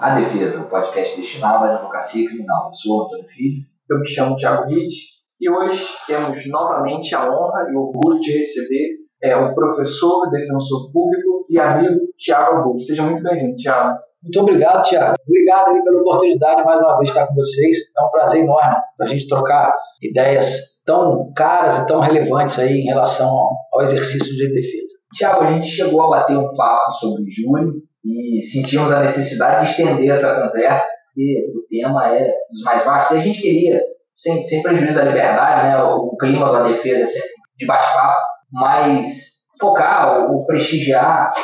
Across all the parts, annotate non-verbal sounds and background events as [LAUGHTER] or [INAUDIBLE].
A Defesa, o podcast destinado à advocacia criminal. Eu sou Antônio Filho. Eu me chamo Thiago Ritt e hoje temos novamente a honra e o orgulho de receber é, o professor, defensor público e amigo Thiago Abud. Seja muito bem-vindo, Thiago. Muito obrigado, Thiago. Obrigado aí pela oportunidade mais uma vez estar com vocês. É um prazer enorme para a gente trocar ideias tão caras e tão relevantes aí em relação ao exercício de defesa. Tiago, a gente chegou a bater um papo sobre junho e sentimos a necessidade de estender essa conversa, porque o tema é dos mais vastos. E a gente queria, sem, sem prejuízo da liberdade, né, o clima da defesa sempre de bate-papo, mas focar ou prestigiar a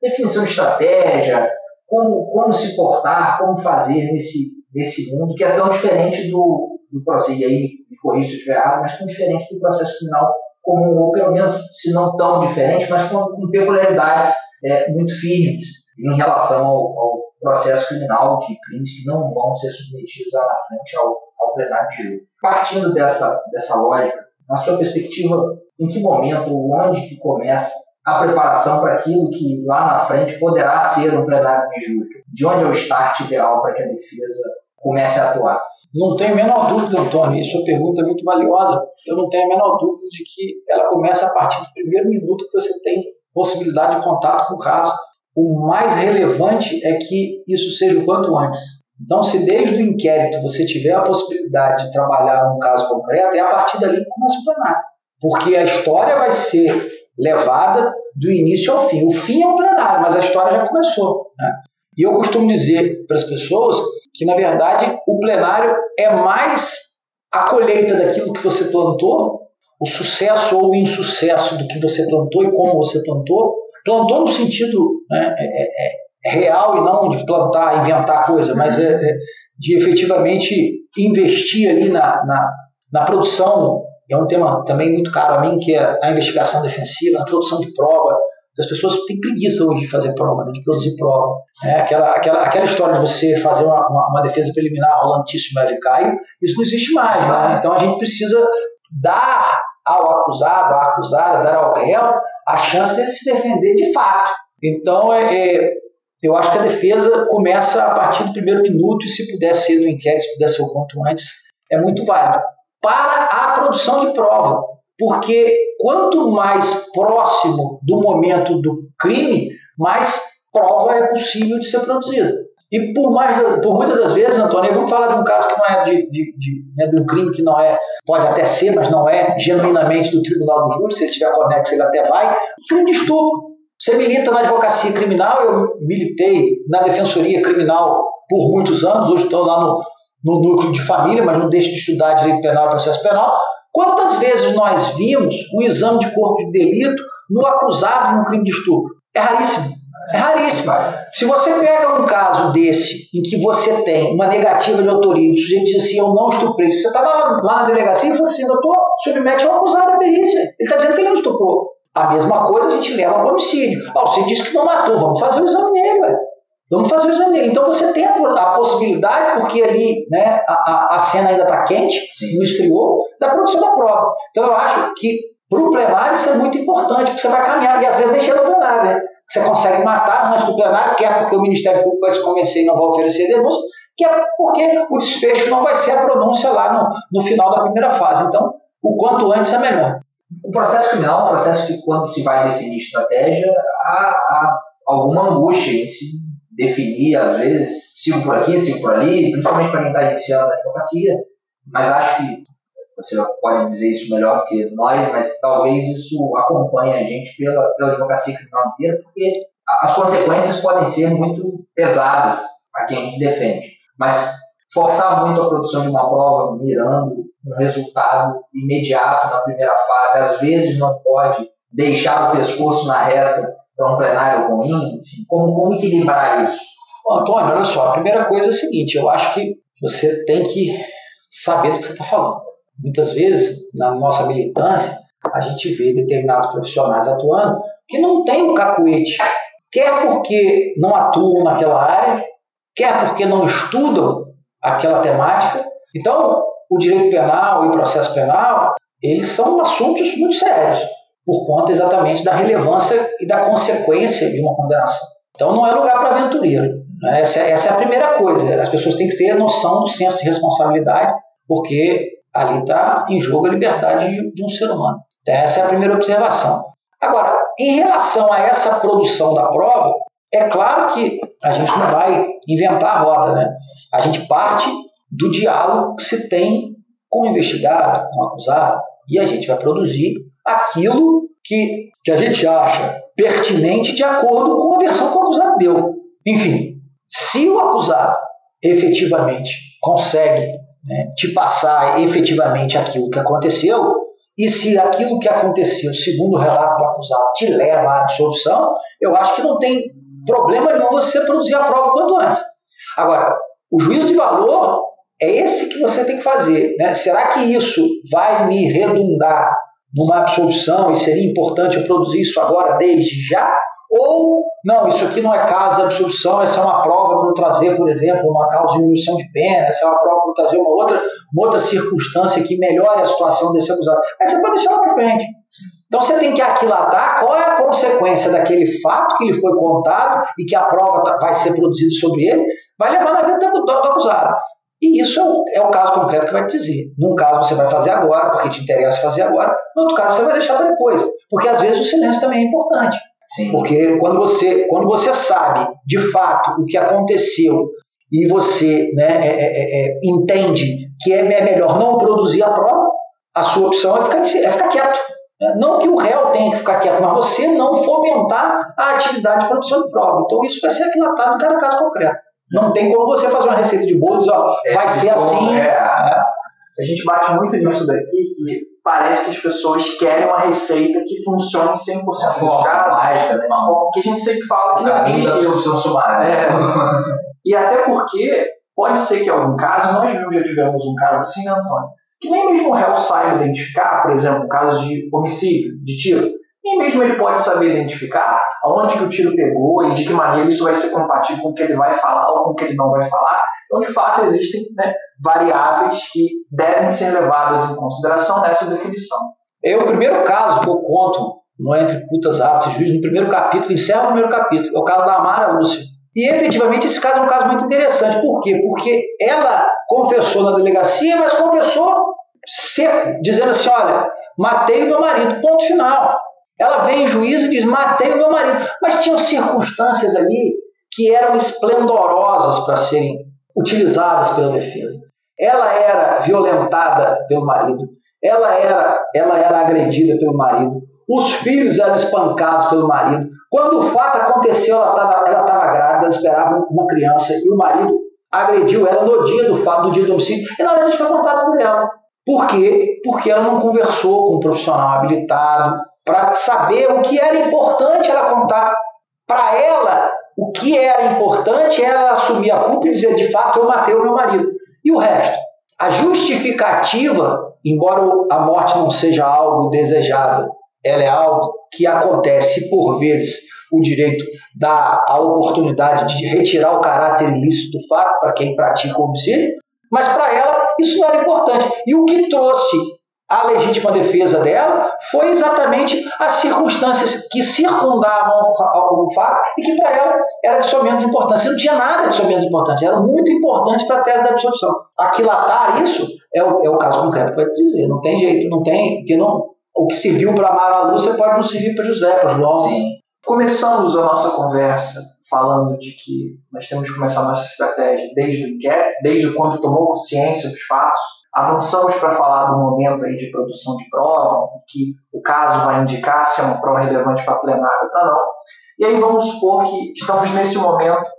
definição de estratégia, como, como se portar, como fazer nesse, nesse mundo que é tão diferente do, do processo, e aí me corrija se eu estiver errado, mas tão diferente do processo criminal comum, ou pelo menos, se não tão diferente, mas com, com peculiaridades é, muito firmes em relação ao, ao, processo criminal de crimes que não vão ser submetidos lá na frente ao, ao plenário de julho. Partindo dessa, dessa lógica, na sua perspectiva, em que momento, onde que começa a preparação para aquilo que lá na frente poderá ser um plenário de julho? De onde é o start ideal para que a defesa comece a atuar? Não tenho a menor dúvida, Antônio, e sua pergunta é muito valiosa. Eu não tenho a menor dúvida de que ela começa a partir do primeiro minuto que você tem possibilidade de contato com o caso. O mais relevante é que isso seja o quanto antes. Então, se desde o inquérito você tiver a possibilidade de trabalhar um caso concreto, é a partir dali que começa o plenário. Porque a história vai ser levada do início ao fim. O fim é o plenário, mas a história já começou. Né? E eu costumo dizer para as pessoas que, na verdade, o plenário é mais a colheita daquilo que você plantou, o sucesso ou o insucesso do que você plantou e como você plantou. Plantou no sentido né, é, é, é real e não de plantar, inventar coisa, mas é, é de efetivamente investir ali na, na, na produção. É um tema também muito caro a mim, que é a investigação defensiva, a produção de prova, as pessoas têm preguiça hoje de fazer prova, né, de produzir prova. É, aquela, aquela, aquela história de você fazer uma, uma, uma defesa preliminar rolantíssimo e caio, isso não existe mais. Né? Então a gente precisa dar ao acusado, à acusada, dar ao réu a chance dele se defender de fato. Então é, é, eu acho que a defesa começa a partir do primeiro minuto e se puder ser no inquérito, se puder ser o quanto antes, é muito válido. Para a produção de prova, porque quanto mais próximo do momento do crime, mais prova é possível de ser produzida. E por, mais, por muitas das vezes, Antônio, vamos falar de um caso que não é de, de, de, né, de um crime que não é, pode até ser, mas não é genuinamente do tribunal do júri, se ele tiver conexo ele até vai, crime de estupro. Você milita na advocacia criminal, eu militei na defensoria criminal por muitos anos, hoje estou lá no, no núcleo de família, mas não deixo de estudar direito penal e processo penal. Quantas vezes nós vimos um exame de corpo de delito no acusado num crime de estupro? É raríssimo. É raríssimo. Se você pega um caso desse, em que você tem uma negativa de autoria, o sujeito diz assim, eu não estuprei, você está lá, lá, na delegacia e fala assim, doutor, submete ao acusado à perícia. Ele está dizendo que ele não estuprou. A mesma coisa a gente leva ao homicídio. Oh, você disse que não matou, vamos fazer o exame nele, velho. Vamos fazer o exame. Então você tem a, possibilidade, porque ali né, a, a cena ainda está quente, Sim. não esfriou, da produção da prova. Então eu acho que para o plenário isso é muito importante, porque você vai caminhar, e às vezes chega no plenário, né? Você consegue matar antes do plenário, quer porque o Ministério Público vai se convencer e não vai oferecer denúncia, quer porque o desfecho não vai ser a pronúncia lá no, no final da primeira fase. Então, o quanto antes é melhor. O processo criminal é um processo que, quando se vai definir estratégia, há, há alguma angústia em se definir, às vezes, sigo por aqui, sigo por ali, principalmente para quem está iniciando a advocacia, mas acho que você pode dizer isso melhor que nós, mas talvez isso acompanhe a gente pela, pela advocacia criminal inteira, porque as consequências podem ser muito pesadas a quem a gente defende. Mas forçar muito a produção de uma prova mirando um resultado imediato na primeira fase, às vezes não pode deixar o pescoço na reta para um plenário ruim? Enfim, como, como equilibrar isso? Antônio, olha só, a primeira coisa é a seguinte, eu acho que você tem que saber do que você está falando. Muitas vezes, na nossa militância, a gente vê determinados profissionais atuando que não tem um cacuete, quer porque não atuam naquela área, quer porque não estudam aquela temática. Então, o direito penal e o processo penal, eles são assuntos muito sérios por conta exatamente da relevância e da consequência de uma condenação. Então não é lugar para aventureiro. Essa, essa é a primeira coisa. As pessoas têm que ter a noção do senso de responsabilidade, porque ali está em jogo a liberdade de, de um ser humano. Então, essa é a primeira observação. Agora, em relação a essa produção da prova, é claro que a gente não vai inventar a roda, né? A gente parte do diálogo que se tem com o investigado, com o acusado, e a gente vai produzir aquilo que, que a gente acha pertinente de acordo com a versão que o acusado deu. Enfim, se o acusado efetivamente consegue né, te passar efetivamente aquilo que aconteceu, e se aquilo que aconteceu, segundo o relato do acusado, te leva à absolvição, eu acho que não tem problema nenhum você produzir a prova quanto antes. Agora, o juízo de valor é esse que você tem que fazer. Né? Será que isso vai me redundar numa absolvição e seria importante eu produzir isso agora, desde já? Ou, não, isso aqui não é caso de absolvição, essa é uma prova para trazer, por exemplo, uma causa de diminuição de pena, essa é uma prova para trazer uma outra, uma outra circunstância que melhore a situação desse acusado. Aí você pode deixar para frente. Então você tem que aquilatar qual é a consequência daquele fato que lhe foi contado e que a prova tá, vai ser produzida sobre ele, vai levar na vida do, do acusado. E isso é o, é o, caso concreto que vai te dizer. Num caso você vai fazer agora, porque te interessa fazer agora, no outro caso você vai deixar para depois. Porque às vezes o silêncio também é importante. Sim. Porque quando você, quando você sabe de fato o que aconteceu e você né, é, é, é, é entende que é melhor não produzir a prova, a sua opção é ficar, é ficar quieto. Né? Não que o réu tenha que ficar quieto, mas você não fomentar a atividade de produção de prova. Então isso vai ser aquilatado em cada caso concreto. Não tem como você fazer uma receita de bolo dizer, ó, é, vai ser assim. É, a gente bate muito nisso daqui, que parece que as pessoas querem uma receita que funcione 100% dos casos. Né? Uma forma que a gente sempre fala que não existe isso. sumária. É. [LAUGHS] e até porque pode ser que em algum caso, nós mesmos já tivemos um caso assim, né, Antônio? Que nem mesmo o réu saiba identificar, por exemplo, um caso de homicídio, de tiro. Nem mesmo ele pode saber identificar aonde que o tiro pegou e de que maneira isso vai ser compatível com o que ele vai falar ou com o que ele não vai falar. Então, de fato, existem né, variáveis que devem ser levadas em consideração nessa definição. É o primeiro caso que eu conto no Entre Putas Atos e Juízes, no primeiro capítulo, encerra o primeiro capítulo, é o caso da Amara Lúcia. E efetivamente esse caso é um caso muito interessante. Por quê? Porque ela confessou na delegacia, mas confessou seco, dizendo assim: olha, matei o meu marido, ponto final. Ela vem em juízo e diz: matei o meu marido. Mas tinham circunstâncias ali que eram esplendorosas para serem utilizadas pela defesa. Ela era violentada pelo marido, ela era, ela era agredida pelo marido, os filhos eram espancados pelo marido. Quando o fato aconteceu, ela estava grávida, esperava uma criança e o marido agrediu ela no dia do fato, no dia do homicídio, e nada disso foi contado por ela. Por quê? Porque ela não conversou com um profissional habilitado para saber o que era importante ela contar. Para ela, o que era importante era assumir a culpa e dizer, de fato, eu matei o meu marido. E o resto? A justificativa, embora a morte não seja algo desejável, ela é algo que acontece por vezes o direito dá a oportunidade de retirar o caráter ilícito do fato para quem pratica o homicídio, mas para ela isso não era importante. E o que trouxe a legítima defesa dela foi exatamente as circunstâncias que circundavam o fato e que para ela era de sua menos importância. Não tinha nada de sua menos importância, era muito importante para a tese da absolvição. Aquilatar isso é o, é o caso concreto que vai dizer. Não tem jeito, não tem. Que não, o que serviu para Mara Lúcia pode não servir para José, para João. Sim. Começamos a nossa conversa falando de que nós temos que começar a nossa estratégia desde o inquérito, desde quando tomou ciência dos fatos, Avançamos para falar do momento aí de produção de prova, que o caso vai indicar se é uma prova relevante para plenário ou não. E aí vamos supor que estamos nesse momento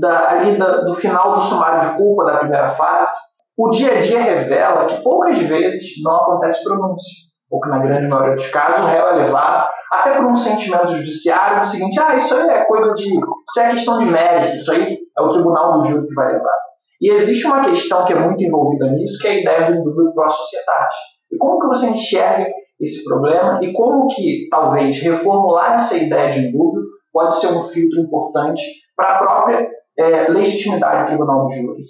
da, ali da, do final do sumário de culpa da primeira fase. O dia a dia revela que poucas vezes não acontece pronúncia, ou que na grande maioria dos casos o réu é levado até por um sentimento judiciário do seguinte, ah, isso aí é coisa de, isso é questão de mérito, isso aí é o tribunal do júri que vai levar. E existe uma questão que é muito envolvida nisso, que é a ideia do para a sociedade. E como que você enxerga esse problema e como que, talvez, reformular essa ideia de dúvida pode ser um filtro importante para a própria é, legitimidade do tribunal do júri?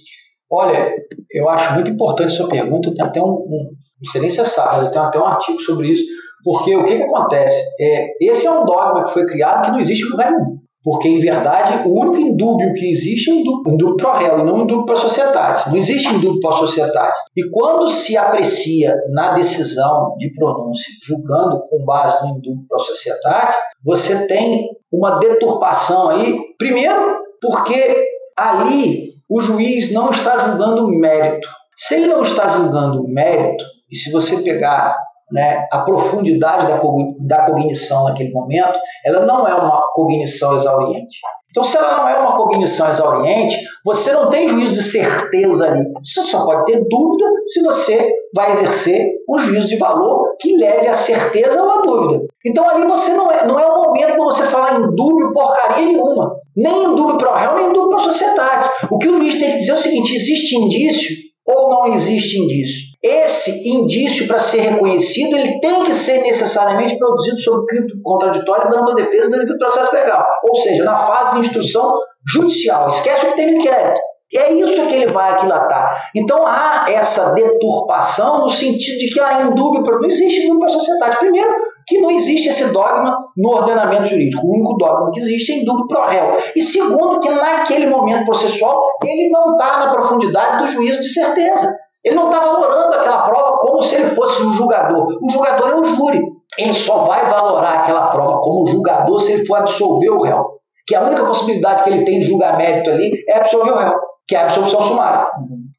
Olha, eu acho muito importante sua pergunta, tem até um, um não sei nem se eu tenho até um artigo sobre isso, porque o que, que acontece? É, esse é um dogma que foi criado que não existe em lugar nenhum. Porque, em verdade, o único indúbio que existe é indúbio, indúbio pro réu e não indúbio para a sociedade. Não existe indúbio a sociedade. E quando se aprecia na decisão de pronúncia, julgando com base no indúbio a sociedade, você tem uma deturpação aí, primeiro, porque ali o juiz não está julgando mérito. Se ele não está julgando mérito, e se você pegar né, a profundidade da, da cognição naquele momento, ela não é uma cognição exauriente. Então, se ela não é uma cognição exauriente, você não tem juízo de certeza ali. Você só pode ter dúvida se você vai exercer um juízo de valor que leve a certeza ou a dúvida. Então, ali você não é, não é o momento para você falar em dúvida porcaria nenhuma. Nem em dúvida para o réu, nem em dúvida para a sociedade. O que o juiz tem que dizer é o seguinte: existe indício ou não existe indício? Esse indício, para ser reconhecido, ele tem que ser necessariamente produzido sob crime contraditório, dando a defesa do processo legal. Ou seja, na fase de instrução judicial. Esquece o que tem inquérito. É isso que ele vai aquilatar. Então há essa deturpação no sentido de que há indúbio, não existe indúbio para a sociedade. Primeiro, que não existe esse dogma no ordenamento jurídico. O único dogma que existe é indúbio pro réu. E segundo, que naquele momento processual ele não está na profundidade do juízo de certeza. Ele não está valorando aquela prova como se ele fosse um julgador. O julgador é o júri. Ele só vai valorar aquela prova como julgador se ele for absolver o réu. Que a única possibilidade que ele tem de julgar mérito ali é absolver o réu, que é a absolvição sumária.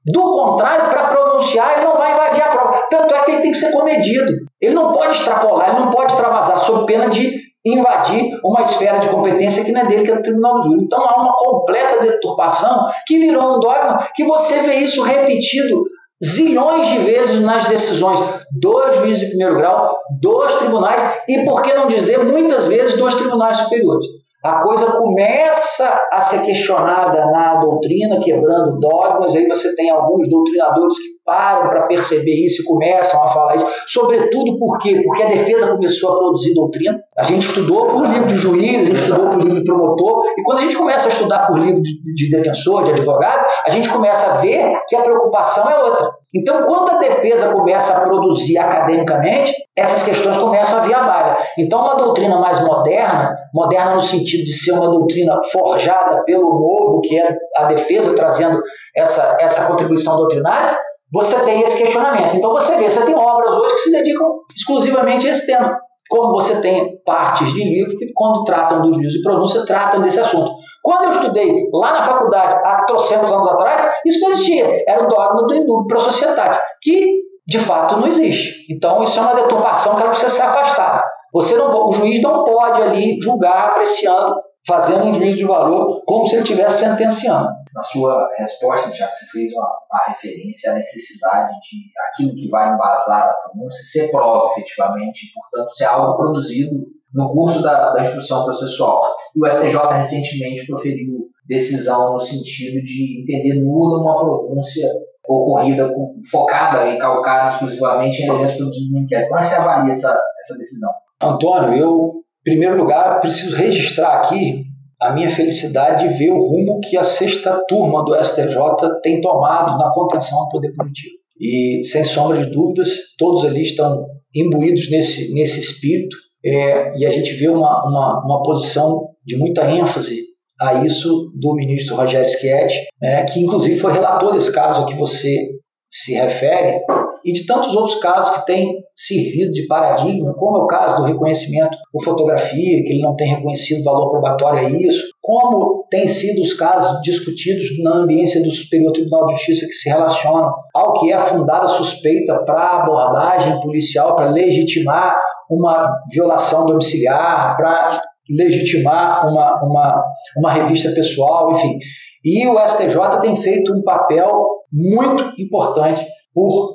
Do contrário, para pronunciar, ele não vai invadir a prova. Tanto é que ele tem que ser comedido. Ele não pode extrapolar, ele não pode extravasar, sob pena de invadir uma esfera de competência que não é dele, que é do Tribunal do Júri. Então há uma completa deturpação que virou um dogma que você vê isso repetido zilhões de vezes nas decisões. Dos juízes de primeiro grau, dos tribunais e, por que não dizer, muitas vezes dos tribunais superiores a coisa começa a ser questionada na doutrina, quebrando dogmas, aí você tem alguns doutrinadores que param para perceber isso e começam a falar isso. Sobretudo por quê? Porque a defesa começou a produzir doutrina. A gente estudou por livro de juiz, a gente estudou por livro de promotor, e quando a gente começa a estudar por livro de, de defensor, de advogado, a gente começa a ver que a preocupação é outra. Então, quando a defesa começa a produzir academicamente, essas questões começam a vir à baila. Então, uma doutrina mais moderna, moderna no sentido de ser uma doutrina forjada pelo novo, que é a defesa trazendo essa, essa contribuição doutrinária, você tem esse questionamento. Então, você vê, você tem obras hoje que se dedicam exclusivamente a esse tema como você tem partes de livro que, quando tratam do juízo de pronúncia, tratam desse assunto. Quando eu estudei lá na faculdade, há trocentos anos atrás, isso não existia. Era o dogma do indúbio para a sociedade, que de fato não existe. Então, isso é uma deturpação que ela precisa ser afastada. Você não, o juiz não pode ali julgar apreciando fazendo um juízo de valor como se ele estivesse sentenciando. Na sua resposta, já que você fez uma, uma, referência à necessidade de aquilo que vai embasar a pronúncia ser prova efetivamente, portanto, ser algo produzido no curso da, da instrução processual. E o STJ recentemente proferiu decisão no sentido de entender nula uma pronúncia ocorrida com, focada e calcada exclusivamente em elementos produzidos no inquérito. Como é que você avalia essa, essa decisão? Antônio, eu em primeiro lugar, preciso registrar aqui a minha felicidade de ver o rumo que a sexta turma do STJ tem tomado na contenção ao poder punitivo. E, sem sombra de dúvidas, todos ali estão imbuídos nesse, nesse espírito é, e a gente vê uma, uma, uma posição de muita ênfase a isso do ministro Rogério Schietti, né, que inclusive foi relator desse caso a que você se refere, e de tantos outros casos que têm servido de paradigma, como é o caso do reconhecimento por fotografia, que ele não tem reconhecido valor probatório a isso, como têm sido os casos discutidos na ambiência do Superior Tribunal de Justiça que se relacionam ao que é fundada suspeita para abordagem policial, para legitimar uma violação domiciliar, para legitimar uma, uma, uma revista pessoal, enfim. E o STJ tem feito um papel muito importante por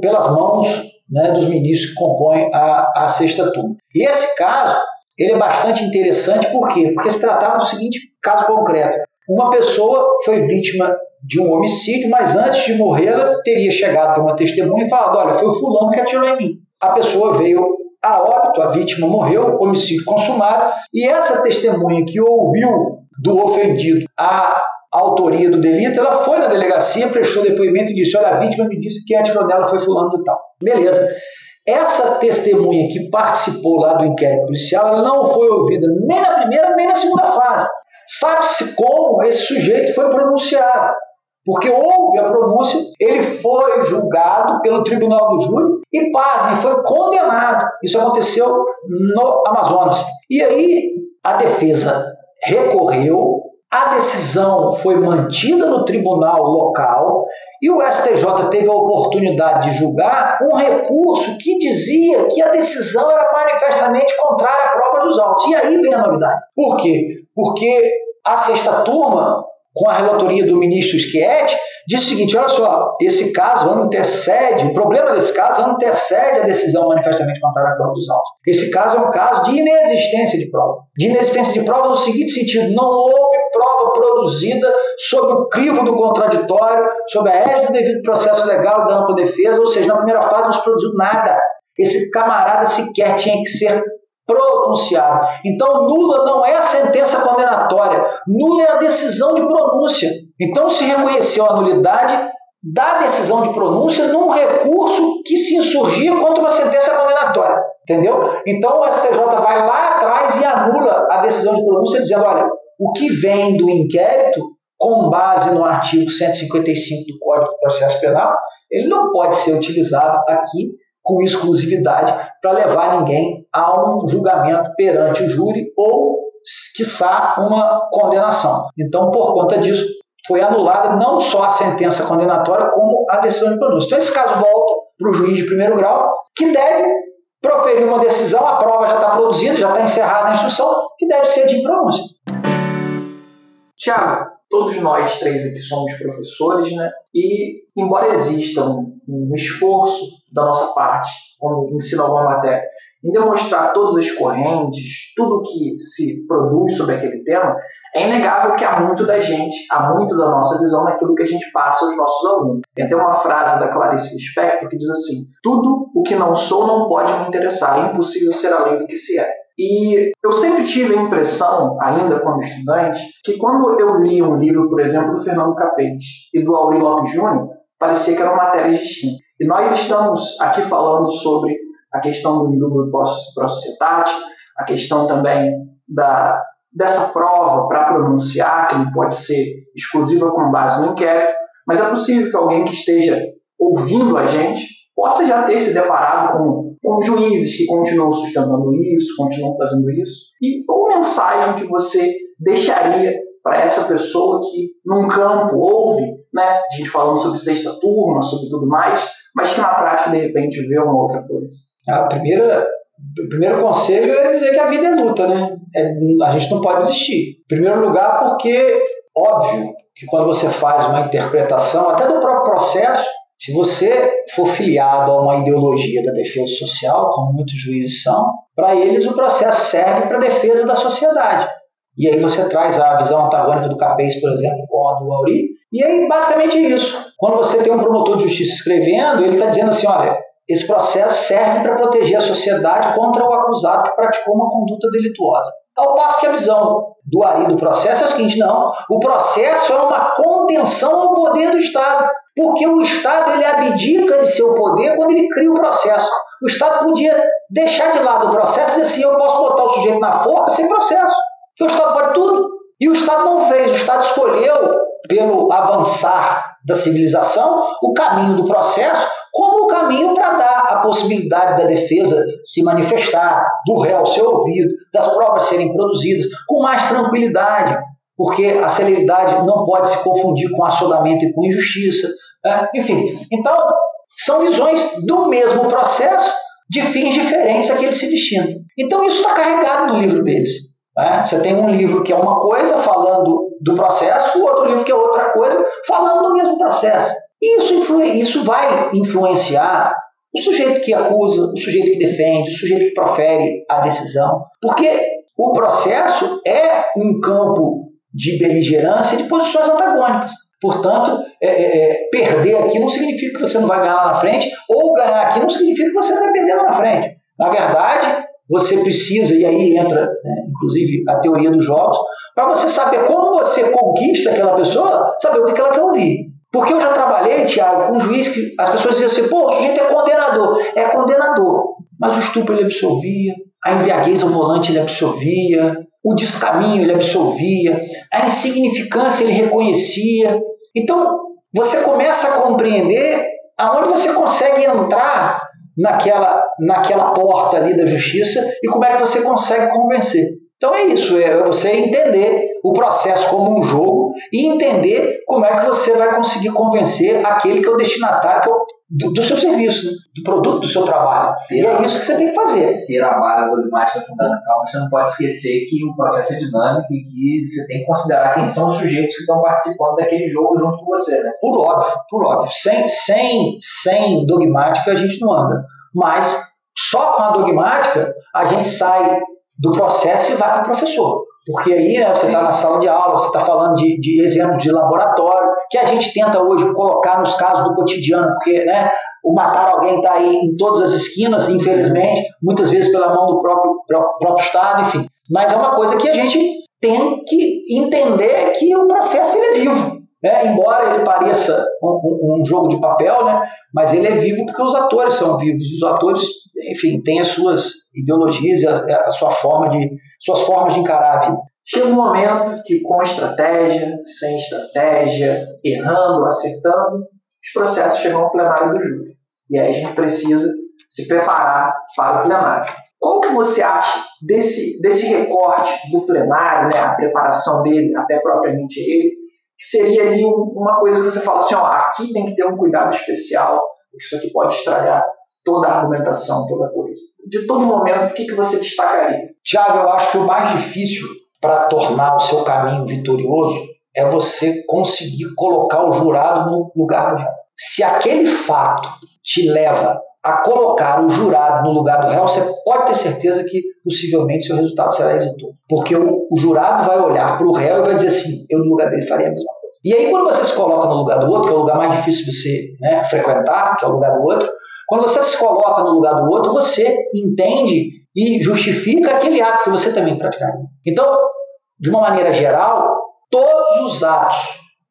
pelas mãos né, dos ministros que compõem a, a sexta turma. E esse caso ele é bastante interessante, por quê? Porque se tratava do seguinte caso concreto. Uma pessoa foi vítima de um homicídio, mas antes de morrer ela teria chegado para uma testemunha e falado, olha, foi o fulano que atirou em mim. A pessoa veio a óbito, a vítima morreu, homicídio consumado, e essa testemunha que ouviu do ofendido a autoria do delito, ela foi na delegacia, prestou depoimento e disse: Olha, a vítima me disse que atirou nela foi fulano de tal. Beleza. Essa testemunha que participou lá do inquérito policial, ela não foi ouvida nem na primeira nem na segunda fase. Sabe-se como esse sujeito foi pronunciado. Porque houve a pronúncia, ele foi julgado pelo tribunal do júri e, pasme, foi condenado. Isso aconteceu no Amazonas. E aí a defesa recorreu, a decisão foi mantida no tribunal local e o STJ teve a oportunidade de julgar um recurso que dizia que a decisão era manifestamente contrária à prova dos autos. E aí vem a novidade. Por quê? Porque a sexta turma com a relatoria do ministro Schietti, diz o seguinte: olha só, esse caso antecede, o problema desse caso antecede a decisão manifestamente contrária à prova dos autos. Esse caso é um caso de inexistência de prova. De inexistência de prova no seguinte sentido: não houve prova produzida sob o crivo do contraditório, sob a égide do devido processo legal da ampla defesa, ou seja, na primeira fase não se produziu nada. Esse camarada sequer tinha que ser pronunciado. Então, nula não é a sentença condenatória, nula é a decisão de pronúncia. Então, se reconheceu a nulidade da decisão de pronúncia num recurso que se insurgia contra uma sentença condenatória. Entendeu? Então, o STJ vai lá atrás e anula a decisão de pronúncia, dizendo: olha, o que vem do inquérito, com base no artigo 155 do Código de Processo Penal, ele não pode ser utilizado aqui com exclusividade para levar ninguém a um julgamento perante o júri ou, quiçá, uma condenação. Então, por conta disso, foi anulada não só a sentença condenatória, como a decisão de pronúncia. Então, esse caso volta para o juiz de primeiro grau, que deve proferir uma decisão, a prova já está produzida, já está encerrada a instrução, que deve ser de pronúncia. Tiago, todos nós três aqui somos professores, né? E embora exista um, um esforço da nossa parte, quando ensina alguma matéria, em demonstrar todas as correntes, tudo que se produz sobre aquele tema, é inegável que há muito da gente, há muito da nossa visão naquilo que a gente passa aos nossos alunos. Tem até uma frase da Clarice Lispector que diz assim: Tudo o que não sou não pode me interessar, é impossível ser além do que se é. E eu sempre tive a impressão, ainda quando estudante, que quando eu li um livro, por exemplo, do Fernando Capete e do Auri Lopes Júnior, parecia que eram matérias distintas. E nós estamos aqui falando sobre a questão do duplo processetate, a questão também da, dessa prova para pronunciar, que não pode ser exclusiva com base no inquérito, mas é possível que alguém que esteja ouvindo a gente possa já ter se deparado com, com juízes que continuam sustentando isso, continuam fazendo isso. E qual mensagem que você deixaria para essa pessoa que num campo ouve, né, a gente falando sobre sexta turma, sobre tudo mais, mas que na prática de repente vê uma outra coisa? A primeira, o primeiro conselho é dizer que a vida é luta, né? É, a gente não pode desistir. Em primeiro lugar, porque, óbvio, que quando você faz uma interpretação, até do próprio processo, se você for filiado a uma ideologia da defesa social, como muitos juízes são, para eles o processo serve para a defesa da sociedade. E aí você traz a visão antagônica do Capês, por exemplo, com a do Auri, e aí basicamente isso. Quando você tem um promotor de justiça escrevendo, ele está dizendo assim, olha, esse processo serve para proteger a sociedade contra o acusado que praticou uma conduta delituosa. Ao passo que a visão do Ari do processo é o seguinte: não, o processo é uma contenção ao poder do Estado. Porque o Estado ele abdica de seu poder quando ele cria o processo. O Estado podia deixar de lado o processo e dizer assim: eu posso botar o sujeito na forca sem processo. Porque o Estado pode tudo. E o Estado não fez. O Estado escolheu, pelo avançar da civilização, o caminho do processo como o caminho para dar a possibilidade da defesa se manifestar, do réu ser ouvido, das provas serem produzidas com mais tranquilidade, porque a celeridade não pode se confundir com assodamento e com injustiça. Né? Enfim, então, são visões do mesmo processo de fins diferentes a que eles se destinam. Então, isso está carregado no livro deles. Né? Você tem um livro que é uma coisa falando do processo, que é outra coisa falando do mesmo processo. E isso, isso vai influenciar o sujeito que acusa, o sujeito que defende, o sujeito que profere a decisão. Porque o processo é um campo de beligerância de posições antagônicas. Portanto, é, é, é, perder aqui não significa que você não vai ganhar lá na frente, ou ganhar aqui não significa que você vai perder lá na frente. Na verdade, você precisa, e aí entra, né, inclusive, a teoria dos jogos, para você saber como você conquista aquela pessoa, saber o que ela quer ouvir. Porque eu já trabalhei, Tiago, com um juiz que as pessoas diziam assim, pô, o sujeito é condenador. É condenador. Mas o estupro ele absolvia, a embriaguez ao volante ele absolvia, o descaminho ele absolvia, a insignificância ele reconhecia. Então, você começa a compreender aonde você consegue entrar naquela, naquela porta ali da justiça e como é que você consegue convencer. Então é isso, é você entender o processo como um jogo e entender como é que você vai conseguir convencer aquele que é o destinatário é do, do, seu serviço, do produto do seu trabalho. E é isso que você tem que fazer. Ter a base dogmática é fundamental, mas você não pode esquecer que o processo é dinâmico e que você tem que considerar quem são os sujeitos que estão participando daquele jogo junto com você. Né? Por óbvio, por óbvio. Sem, sem, sem dogmática a gente não anda. Mas só com a dogmática a gente sai do processo e vai para o professor. Porque aí né, você está na sala de aula, você está falando de, de exemplo de laboratório, que a gente tenta hoje colocar nos casos do cotidiano, porque né, o matar alguém está aí em todas as esquinas, infelizmente, muitas vezes pela mão do próprio, próprio Estado, enfim. Mas é uma coisa que a gente tem que entender que o processo ele é vivo. Né? Embora ele pareça um, um, jogo de papel, né? mas ele é vivo porque os atores são vivos. E os atores, enfim, têm as suas ideologias e a, a sua forma de, suas formas de encarar a vida. Chega um momento que, com estratégia, sem estratégia, errando, acertando, os processos chegam ao plenário do júri. E aí a gente precisa se preparar para o plenário. Qual que você acha desse, desse recorte do plenário, né, a preparação dele, até propriamente ele, que seria ali uma coisa que você fala assim, ó, aqui tem que ter um cuidado especial, porque isso aqui pode estragar toda a argumentação, toda a coisa. De todo momento, o que, que você destacaria? Tiago, eu acho que o mais difícil para tornar o seu caminho vitorioso é você conseguir colocar o jurado no lugar do réu. Se aquele fato te leva a colocar o jurado no lugar do réu, você pode ter certeza que possivelmente seu resultado será exitoso. Porque o, o jurado vai olhar para o réu e vai dizer assim: eu no lugar dele faria a mesma coisa. E aí, quando você se coloca no lugar do outro, que é o lugar mais difícil de você né, frequentar, que é o lugar do outro, quando você se coloca no lugar do outro, você entende e justifica aquele ato que você também praticaria. Então, de uma maneira geral, todos os atos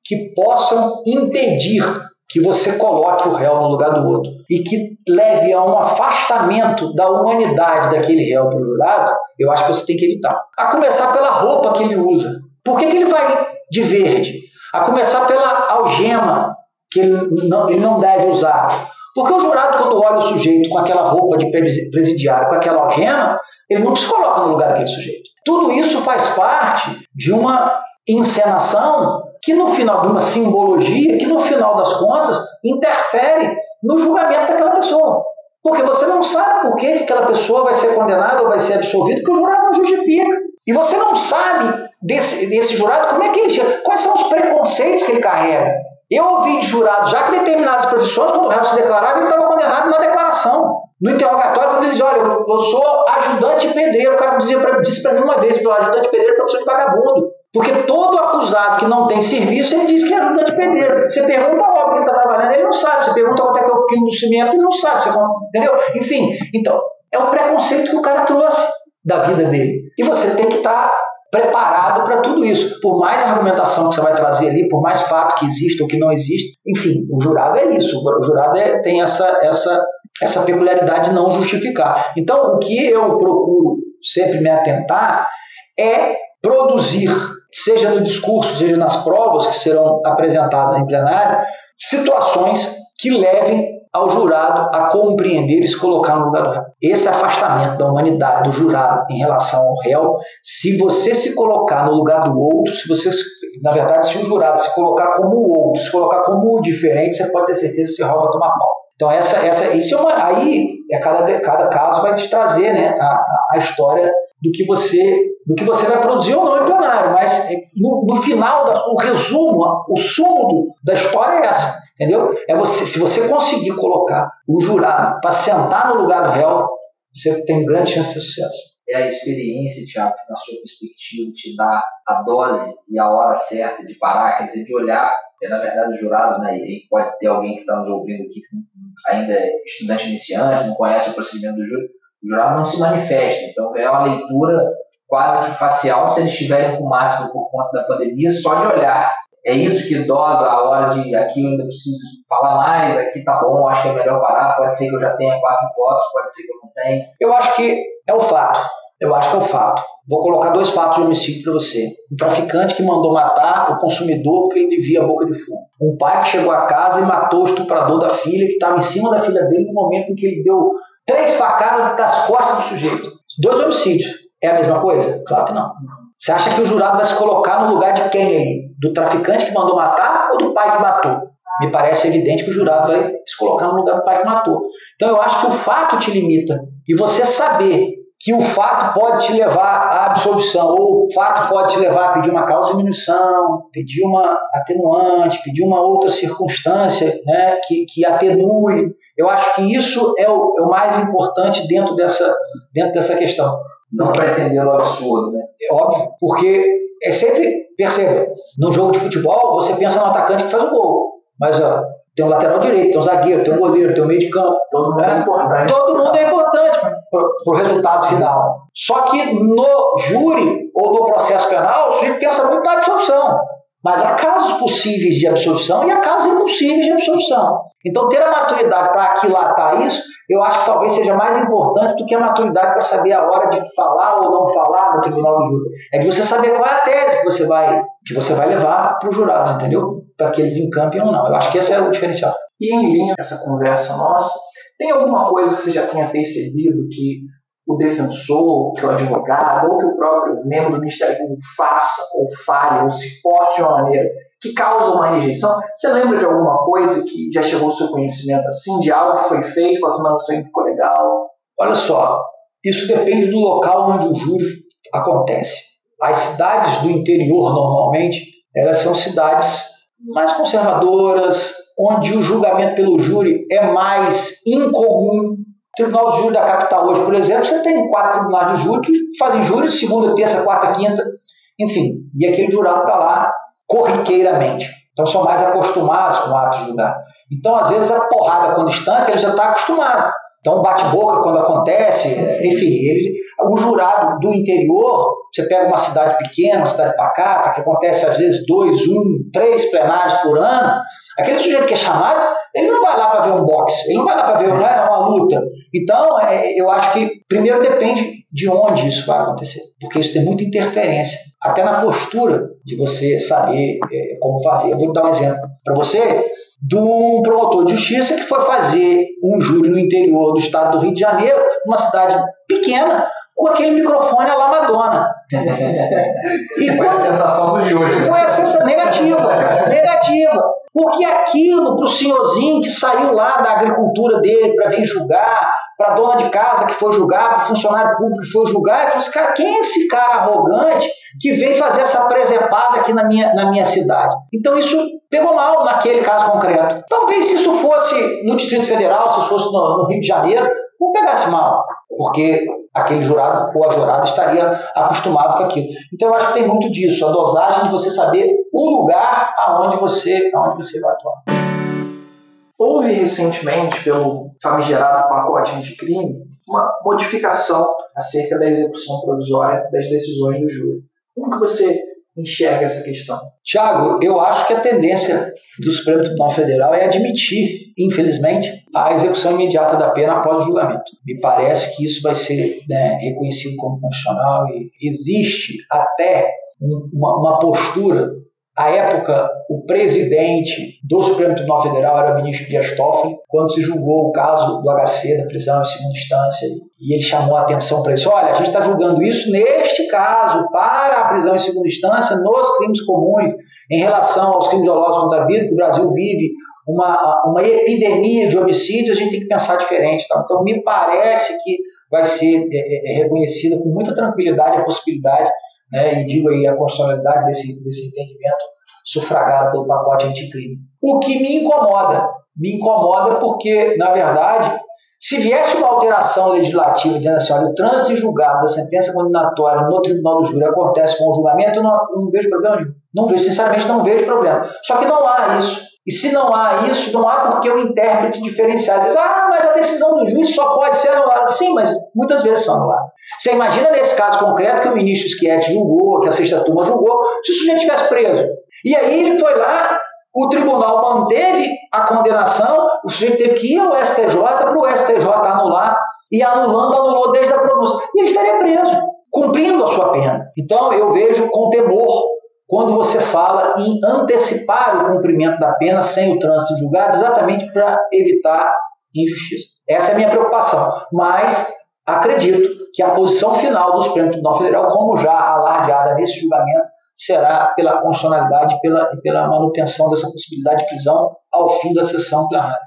que possam impedir que você coloque o réu no lugar do outro e que leve a um afastamento da humanidade daquele réu para o jurado, eu acho que você tem que evitar. A começar pela roupa que ele usa. Por que, que ele vai de verde? A começar pela algema que ele não, ele não deve usar. Porque o jurado, quando olha o sujeito com aquela roupa de presidiário, com aquela algema, ele não se coloca no lugar daquele sujeito. Tudo isso faz parte de uma encenação que no final, de uma simbologia, que no final das contas interfere no julgamento daquela pessoa. Porque você não sabe por que aquela pessoa vai ser condenada ou vai ser absolvida, porque o jurado não justifica. E você não sabe desse, desse jurado como é que ele quais são os preconceitos que ele carrega. Eu ouvi de jurado já que determinadas profissões, quando o réu se declarava, ele estava condenado na declaração. No interrogatório, quando ele dizia, olha, eu, sou ajudante pedreiro, o cara dizia pra, disse para mim uma vez, pelo ajudante pedreiro é profissão de vagabundo. Porque todo acusado que não tem serviço, ele diz que é ajudante pedreiro. Você pergunta a obra que ele está trabalhando, ele não sabe. Você pergunta quanto é que é o quilo do cimento, ele não sabe. Você, entendeu? Enfim, então, é o preconceito que o cara trouxe da vida dele. E você tem que estar tá preparado para tudo isso. Por mais argumentação que você vai trazer ali, por mais fato que exista ou que não existe, enfim, o jurado é isso. O jurado é, tem essa, essa, essa peculiaridade de não justificar. Então, o que eu procuro sempre me atentar é produzir, seja no discurso, seja nas provas que serão apresentadas em plenário, situações que levem ao jurado a compreender e se colocar no lugar do réu. Esse afastamento da humanidade do jurado em relação ao réu, se você se colocar no lugar do outro, se você, na verdade, se o jurado se colocar como o outro, se colocar como o diferente, você pode ter certeza que esse réu vai tomar pau. Então essa, essa, isso é uma, aí é cada, cada caso vai te trazer, né, a, a história do que você do que você vai produzir ou não em plenário, mas no, no final da, o resumo, o sumo da história é essa Entendeu? É você, se você conseguir colocar o jurado para sentar no lugar do réu, você tem grande chance de sucesso. É a experiência, Tiago, que na sua perspectiva te dá a dose e a hora certa de parar, quer dizer, de olhar, é, na verdade, os jurados, né, e pode ter alguém que está nos ouvindo aqui que ainda é estudante iniciante, não conhece o procedimento do júri, o jurado não se manifesta, então é uma leitura quase que facial se eles estiverem com máscara por conta da pandemia, só de olhar é isso que dosa a hora de aqui eu ainda preciso falar mais, aqui tá bom, acho que é melhor parar, pode ser que eu já tenha quatro fotos, pode ser que eu não tenha. Eu acho que é o fato. Eu acho que é o fato. Vou colocar dois fatos de homicídio para você. Um traficante que mandou matar o consumidor porque ele devia a boca de fumo. Um pai que chegou a casa e matou o estuprador da filha que estava em cima da filha dele no momento em que ele deu três facadas das costas do sujeito. Dois homicídios. É a mesma coisa? Claro que não. Você acha que o jurado vai se colocar no lugar de quem aí? Do traficante que mandou matar ou do pai que matou? Me parece evidente que o jurado vai se colocar no lugar do pai que matou. Então eu acho que o fato te limita. E você saber que o fato pode te levar à absolvição, ou o fato pode te levar a pedir uma causa de diminuição, pedir uma atenuante, pedir uma outra circunstância né, que, que atenue. Eu acho que isso é o, é o mais importante dentro dessa, dentro dessa questão. Não pretender o absurdo, né? É óbvio, porque é sempre, perceba, no jogo de futebol você pensa no atacante que faz o gol, mas ó, tem um lateral direito, tem um zagueiro, tem um goleiro, tem um meio de campo. Todo mundo é, importante. Todo mundo é importante para o resultado final. Só que no júri ou no processo penal, o sujeito pensa muito na absolução. Mas há casos possíveis de absolução e há casos impossíveis de absolução. Então, ter a maturidade para aquilatar isso, eu acho que talvez seja mais importante do que a maturidade para saber a hora de falar ou não falar no tribunal do júri. É de você saber qual é a tese que você vai, que você vai levar para os jurados, entendeu? Para que eles encampem ou não. Eu acho que esse é o diferencial. E em linha essa conversa nossa, tem alguma coisa que você já tenha percebido que o defensor, que o advogado, ou que o próprio membro do Ministério Público faça, ou fale, ou se porte de uma maneira que causa uma rejeição. Você lembra de alguma coisa que já chegou ao seu conhecimento assim, de algo que foi feito, falou assim, não, isso aí ficou legal? Olha só, isso depende do local onde o júri acontece. As cidades do interior, normalmente, elas são cidades mais conservadoras, onde o julgamento pelo júri é mais incomum Tribunal de Júri da capital hoje, por exemplo, você tem quatro tribunais de júri que fazem júri segunda, terça, quarta, quinta, enfim, e aquele jurado está lá corriqueiramente. Então são mais acostumados com o ato de julgar. Então, às vezes, a porrada quando estanca, ele já está acostumado. Então, bate-boca quando acontece, enfim, ele, o jurado do interior, você pega uma cidade pequena, uma cidade pacata, que acontece às vezes dois, um, três plenários por ano, aquele sujeito que é chamado, ele não vai lá para ver um boxe, ele não vai lá para ver né, uma luta. Então, é, eu acho que primeiro depende de onde isso vai acontecer, porque isso tem muita interferência, até na postura de você saber é, como fazer. Eu vou dar um exemplo para você de um promotor de justiça que foi fazer um júri no interior do estado do Rio de Janeiro, uma cidade pequena, com aquele microfone à la Madonna. [LAUGHS] e com a sensação do júri. Com essa sensação negativa, negativa. Porque aquilo para o senhorzinho que saiu lá da agricultura dele para vir julgar, para a dona de casa que foi julgar, para o funcionário público que foi julgar, ele falou assim, cara, quem é esse cara arrogante que vem fazer essa presepada aqui na minha, na minha cidade? Então isso pegou mal naquele caso concreto. Talvez se isso fosse no Distrito Federal, se isso fosse no, no Rio de Janeiro, não pegasse mal, porque aquele jurado ou a jurada estaria acostumado com aquilo. Então eu acho que tem muito disso, a dosagem de você saber o lugar aonde você, aonde você vai atuar. Houve recentemente, pelo famigerado pacote anticrime, uma modificação acerca da execução provisória das decisões do júri. Como que você enxerga essa questão? Tiago, eu acho que a tendência do Supremo Tribunal Federal é admitir, infelizmente, a execução imediata da pena após o julgamento. Me parece que isso vai ser né, reconhecido como constitucional e existe até uma, uma postura à época, o presidente do Supremo Tribunal Federal era o ministro Dias Toffoli, quando se julgou o caso do HC, da prisão em segunda instância, e ele chamou a atenção para isso. Olha, a gente está julgando isso neste caso, para a prisão em segunda instância, nos crimes comuns, em relação aos crimes dolosos contra a vida, que o Brasil vive uma, uma epidemia de homicídios, a gente tem que pensar diferente. Tá? Então, me parece que vai ser é, é, é reconhecida com muita tranquilidade a possibilidade né, e digo aí a constitucionalidade desse, desse entendimento sufragado do pacote anticrime. O que me incomoda, me incomoda porque, na verdade, se viesse uma alteração legislativa dizendo assim, olha, o trânsito julgado da sentença condenatória no tribunal do júri acontece com o julgamento, eu não, não vejo problema nenhum. Não vejo, sinceramente, não vejo problema. Só que não há isso. E se não há isso, não há porque o intérprete diferenciado diz, ah, mas a decisão do juiz só pode ser anulada. Sim, mas muitas vezes são anuladas. Você imagina nesse caso concreto que o ministro Schietti julgou, que a sexta turma julgou, se o sujeito tivesse preso. E aí ele foi lá, o tribunal manteve a condenação, o sujeito teve que ir ao STJ para o STJ anular, e anulando, anulou desde a pronúncia. E ele estaria preso, cumprindo a sua pena. Então eu vejo com temor quando você fala em antecipar o cumprimento da pena sem o trânsito julgado, exatamente para evitar injustiça. Essa é a minha preocupação. Mas acredito que a posição final do Supremo Tribunal Federal, como já alardeada nesse julgamento, será pela constitucionalidade e pela, pela manutenção dessa possibilidade de prisão ao fim da sessão plenária.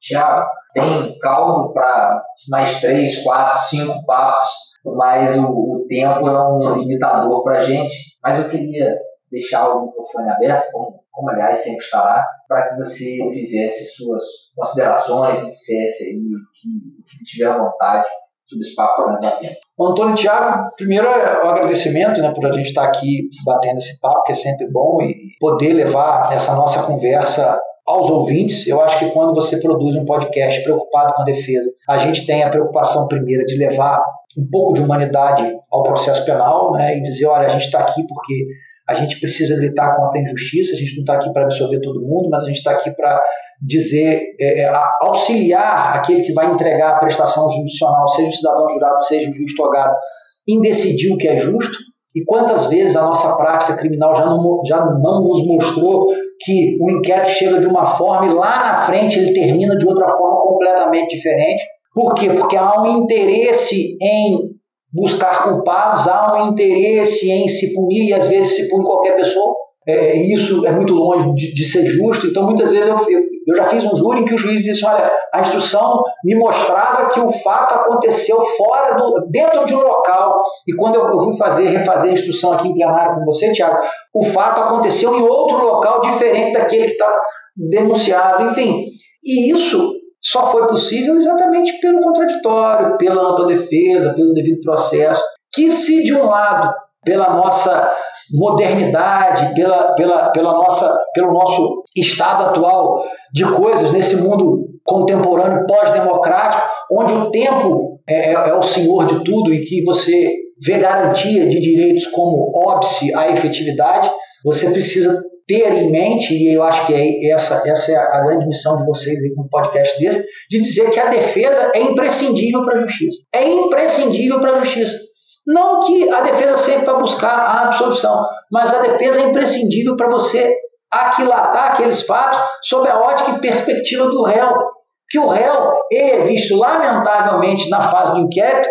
Tiago, tem caldo para mais três, quatro, cinco papos, mas o, o tempo é um limitador para a gente. Mas eu queria deixar o microfone aberto, como, como aliás sempre estará, para que você fizesse suas considerações e dissesse aí o que, que tiver vontade sobre esse papo para debater. Antônio Tiago, primeiro é o agradecimento né, por a gente estar aqui batendo esse papo, que é sempre bom, e poder levar essa nossa conversa aos ouvintes. Eu acho que quando você produz um podcast preocupado com a defesa, a gente tem a preocupação primeira de levar um pouco de humanidade ao processo penal né, e dizer: olha, a gente está aqui porque a gente precisa gritar contra a injustiça, a gente não está aqui para absolver todo mundo, mas a gente está aqui para dizer, é, é auxiliar aquele que vai entregar a prestação jurisdicional, seja o cidadão jurado, seja o juiz togado, em decidir o que é justo. E quantas vezes a nossa prática criminal já não, já não nos mostrou que o inquérito chega de uma forma e lá na frente ele termina de outra forma completamente diferente. Por quê? Porque há um interesse em buscar culpados, há um interesse em se punir, e às vezes se pune qualquer pessoa. É, isso é muito longe de, de, ser justo. Então, muitas vezes, eu, eu, eu, já fiz um júri em que o juiz disse: olha, a instrução me mostrava que o fato aconteceu fora do. dentro de um local. E quando eu, eu fui fazer, refazer a instrução aqui em plenário com você, Tiago, o fato aconteceu em outro local diferente daquele que está denunciado. Enfim, e isso só foi possível exatamente pelo contraditório, pela ampla defesa, pelo devido processo, que se de um lado, pela nossa modernidade, pela, pela, pela nossa, pelo nosso estado atual de coisas nesse mundo contemporâneo pós-democrático, onde o tempo é, é, é, o senhor de tudo e que você vê garantia de direitos como óbice à efetividade, você precisa ter em mente, e eu acho que é essa, essa é a grande missão de vocês aí com um podcast desse, de dizer que a defesa é imprescindível para a justiça. É imprescindível para a justiça. Não que a defesa sempre vai buscar a absolução, mas a defesa é imprescindível para você aquilatar aqueles fatos sob a ótica e perspectiva do réu. Que o réu é visto, lamentavelmente, na fase do inquérito,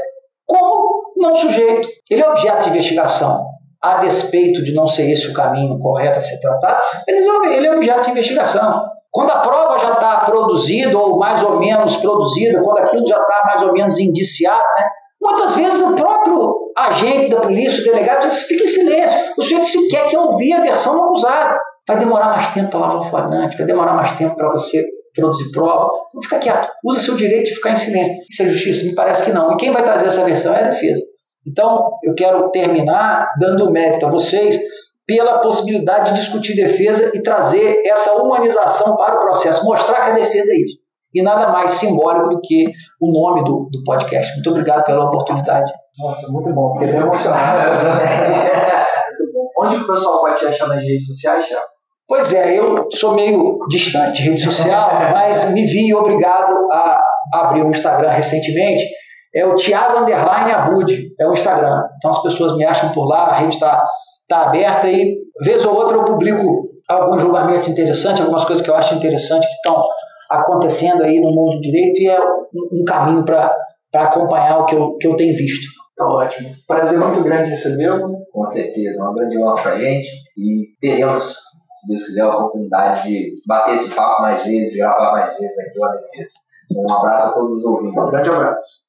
como não sujeito. Ele é objeto de investigação a despeito de não ser esse o caminho correto a ser tratado, ele é objeto de investigação. Quando a prova já está produzida, ou mais ou menos produzida, quando aquilo já está mais ou menos indiciado, né? muitas vezes o próprio agente da polícia, o delegado, fica em silêncio. O sujeito sequer quer ouvir a versão do acusado. Vai demorar mais tempo para lavar o flagrante, vai demorar mais tempo para você produzir prova. Então fica quieto, usa seu direito de ficar em silêncio. Isso é justiça? Me parece que não. E quem vai trazer essa versão é a defesa. Então, eu quero terminar dando mérito a vocês pela possibilidade de discutir defesa e trazer essa humanização para o processo, mostrar que a defesa é isso. E nada mais simbólico do que o nome do, do podcast. Muito obrigado pela oportunidade. Nossa, muito bom. Fiquei bem emocionado. [LAUGHS] Onde o pessoal pode te achar nas redes sociais, Thiago? Pois é, eu sou meio distante de rede social, mas me vi obrigado a abrir o Instagram recentemente é o Thiago Underline Abud, é o Instagram. Então as pessoas me acham por lá, a rede está tá aberta e, vez ou outra, eu publico alguns julgamentos interessantes, algumas coisas que eu acho interessantes que estão acontecendo aí no mundo do direito e é um, um caminho para acompanhar o que eu, que eu tenho visto. Tá ótimo. Prazer muito grande recebê-lo. Com certeza, uma grande honra para a gente e teremos, se Deus quiser, a oportunidade de bater esse papo mais vezes, gravar mais vezes aqui na defesa. Um abraço a todos os ouvintes. Um grande abraço.